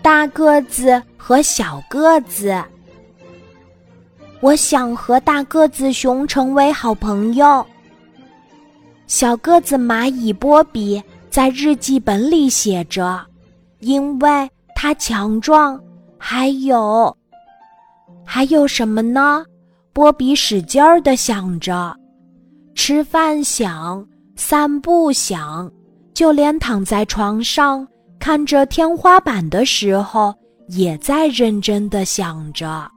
大个子和小个子。我想和大个子熊成为好朋友。小个子蚂蚁波比在日记本里写着：“因为它强壮。”还有，还有什么呢？波比使劲儿的想着，吃饭想，散步想，就连躺在床上看着天花板的时候，也在认真的想着。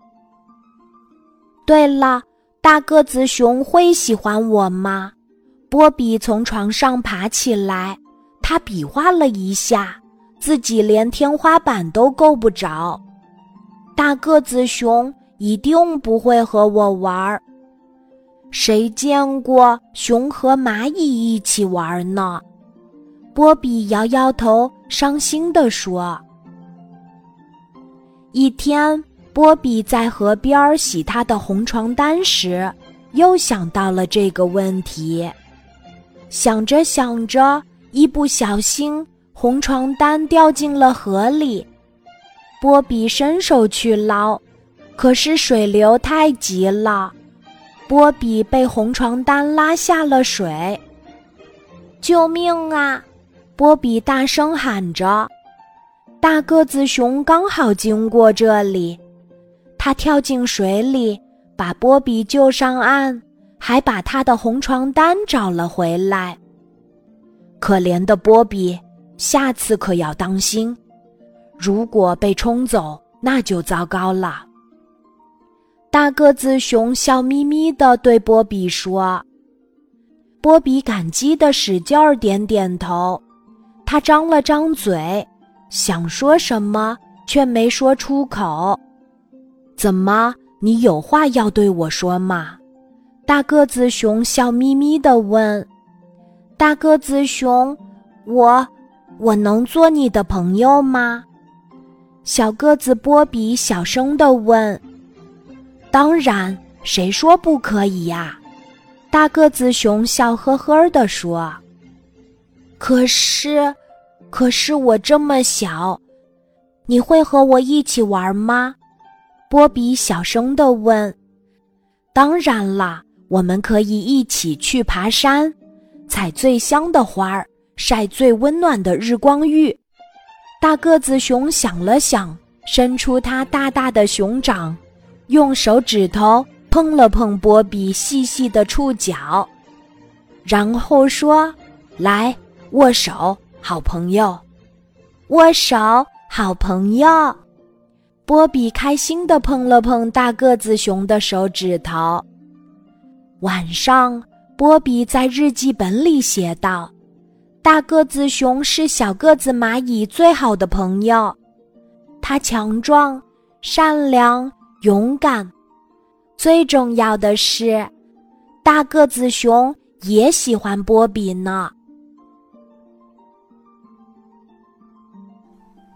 对了，大个子熊会喜欢我吗？波比从床上爬起来，他比划了一下，自己连天花板都够不着。大个子熊一定不会和我玩儿。谁见过熊和蚂蚁一起玩呢？波比摇摇头，伤心地说。一天，波比在河边洗他的红床单时，又想到了这个问题。想着想着，一不小心，红床单掉进了河里。波比伸手去捞，可是水流太急了，波比被红床单拉下了水。救命啊！波比大声喊着。大个子熊刚好经过这里，他跳进水里，把波比救上岸，还把他的红床单找了回来。可怜的波比，下次可要当心。如果被冲走，那就糟糕了。大个子熊笑眯眯地对波比说：“波比感激地使劲儿点点头。他张了张嘴，想说什么，却没说出口。怎么，你有话要对我说吗？”大个子熊笑眯眯地问。大个子熊：“我，我能做你的朋友吗？”小个子波比小声地问：“当然，谁说不可以呀？”大个子熊笑呵呵地说：“可是，可是我这么小，你会和我一起玩吗？”波比小声地问。“当然啦，我们可以一起去爬山，采最香的花儿，晒最温暖的日光浴。”大个子熊想了想，伸出它大大的熊掌，用手指头碰了碰波比细细的触角，然后说：“来，握手，好朋友。”握手，好朋友。波比开心地碰了碰大个子熊的手指头。晚上，波比在日记本里写道。大个子熊是小个子蚂蚁最好的朋友，它强壮、善良、勇敢，最重要的是，大个子熊也喜欢波比呢。